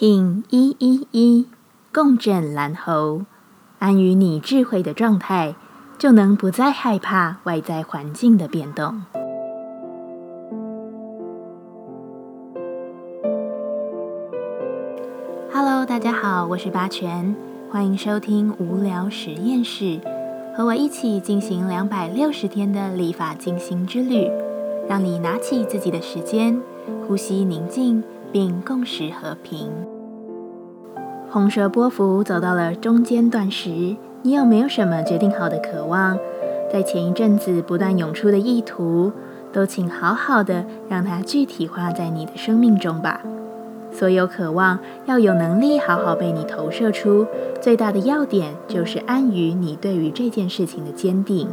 听一一一共振蓝猴，安于你智慧的状态，就能不再害怕外在环境的变动。Hello，大家好，我是八全，欢迎收听无聊实验室，和我一起进行两百六十天的立法进行之旅，让你拿起自己的时间，呼吸宁静。并共识和平。红蛇波幅走到了中间段时，你有没有什么决定好的渴望？在前一阵子不断涌出的意图，都请好好的让它具体化在你的生命中吧。所有渴望要有能力好好被你投射出，最大的要点就是安于你对于这件事情的坚定。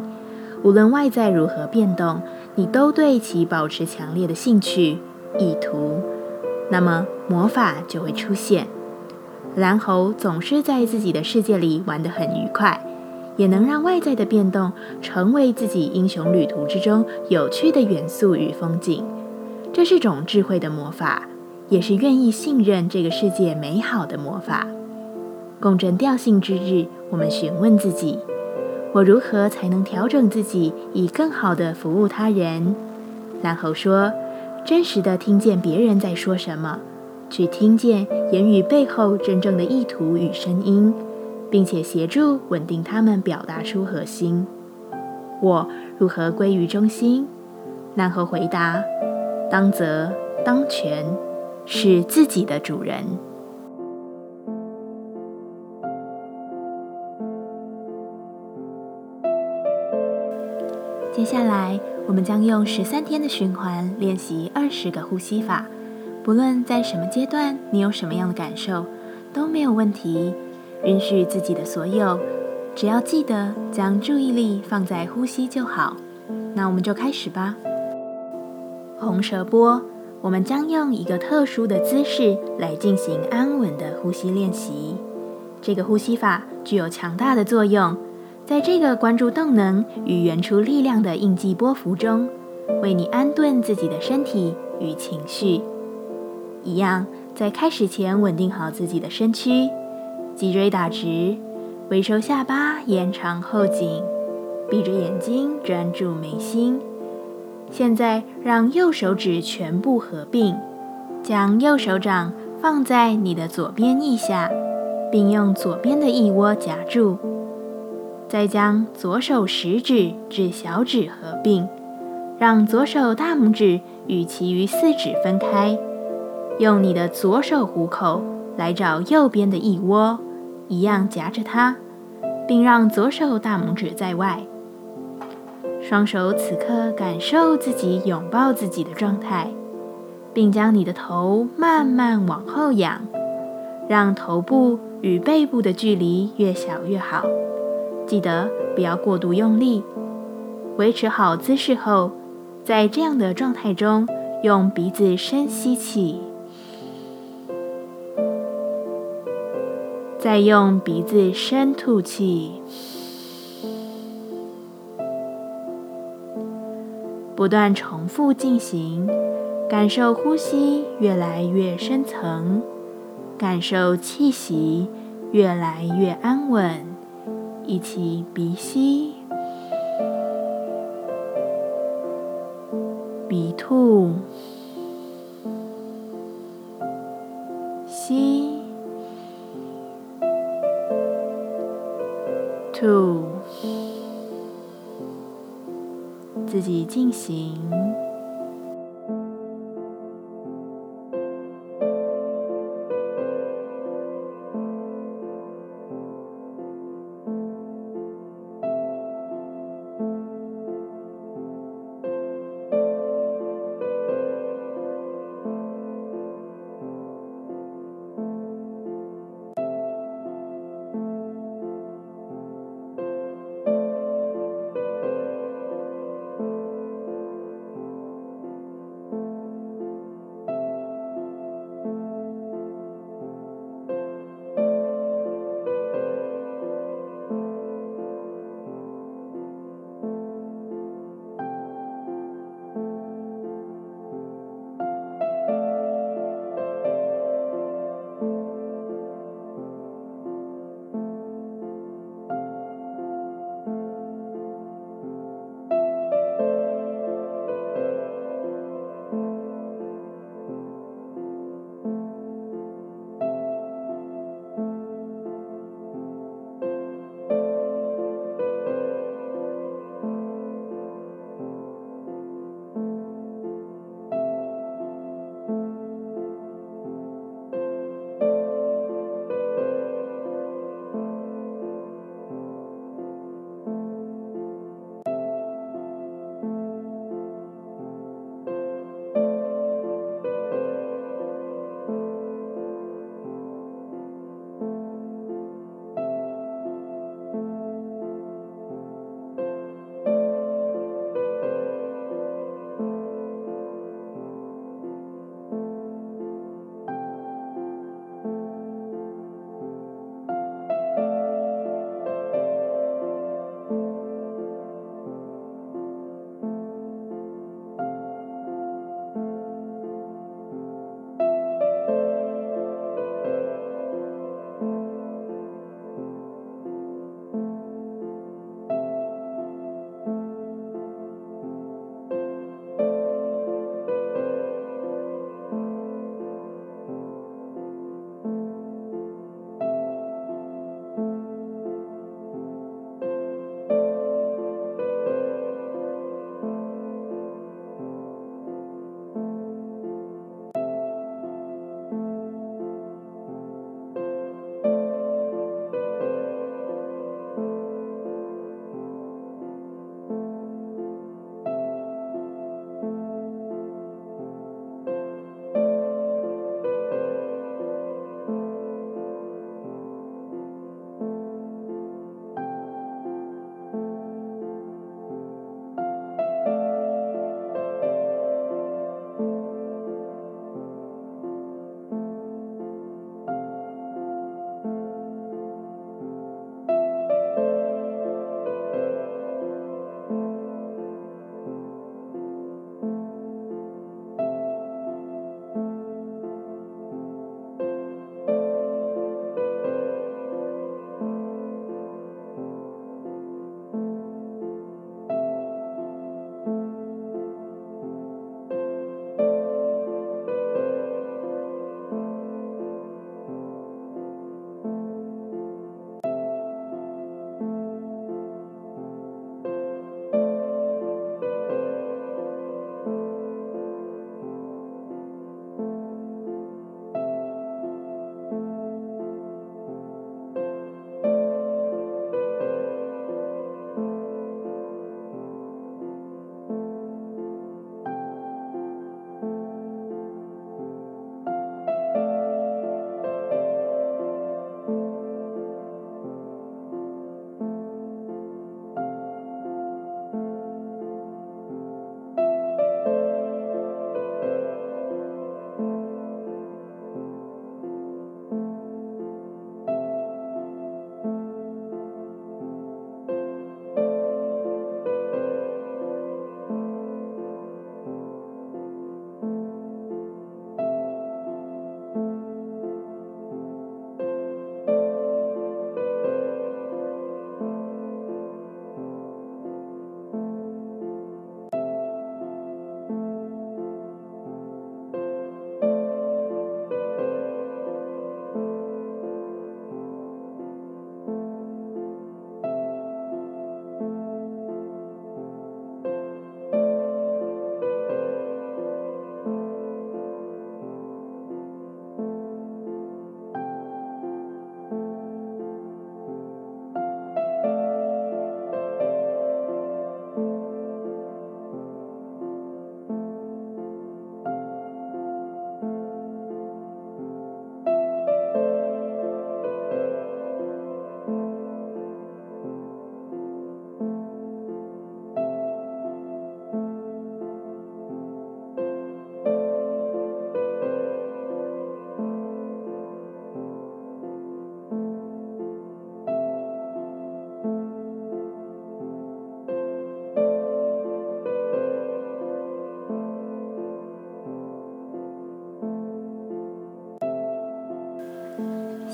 无论外在如何变动，你都对其保持强烈的兴趣、意图。那么魔法就会出现。蓝猴总是在自己的世界里玩得很愉快，也能让外在的变动成为自己英雄旅途之中有趣的元素与风景。这是种智慧的魔法，也是愿意信任这个世界美好的魔法。共振调性之日，我们询问自己：我如何才能调整自己，以更好的服务他人？蓝猴说。真实的听见别人在说什么，去听见言语背后真正的意图与声音，并且协助稳定他们表达出核心。我如何归于中心？然后回答：当责当权，是自己的主人。接下来。我们将用十三天的循环练习二十个呼吸法，不论在什么阶段，你有什么样的感受都没有问题。允许自己的所有，只要记得将注意力放在呼吸就好。那我们就开始吧。红舌波，我们将用一个特殊的姿势来进行安稳的呼吸练习。这个呼吸法具有强大的作用。在这个关注动能与原初力量的印记波幅中，为你安顿自己的身体与情绪。一样，在开始前稳定好自己的身躯，脊椎打直，微收下巴，延长后颈，闭着眼睛专注眉心。现在，让右手指全部合并，将右手掌放在你的左边腋下，并用左边的腋窝夹住。再将左手食指至小指合并，让左手大拇指与其余四指分开。用你的左手虎口来找右边的腋窝，一样夹着它，并让左手大拇指在外。双手此刻感受自己拥抱自己的状态，并将你的头慢慢往后仰，让头部与背部的距离越小越好。记得不要过度用力，维持好姿势后，在这样的状态中，用鼻子深吸气，再用鼻子深吐气，不断重复进行，感受呼吸越来越深层，感受气息越来越安稳。一起鼻吸，鼻吐，吸，吐，自己进行。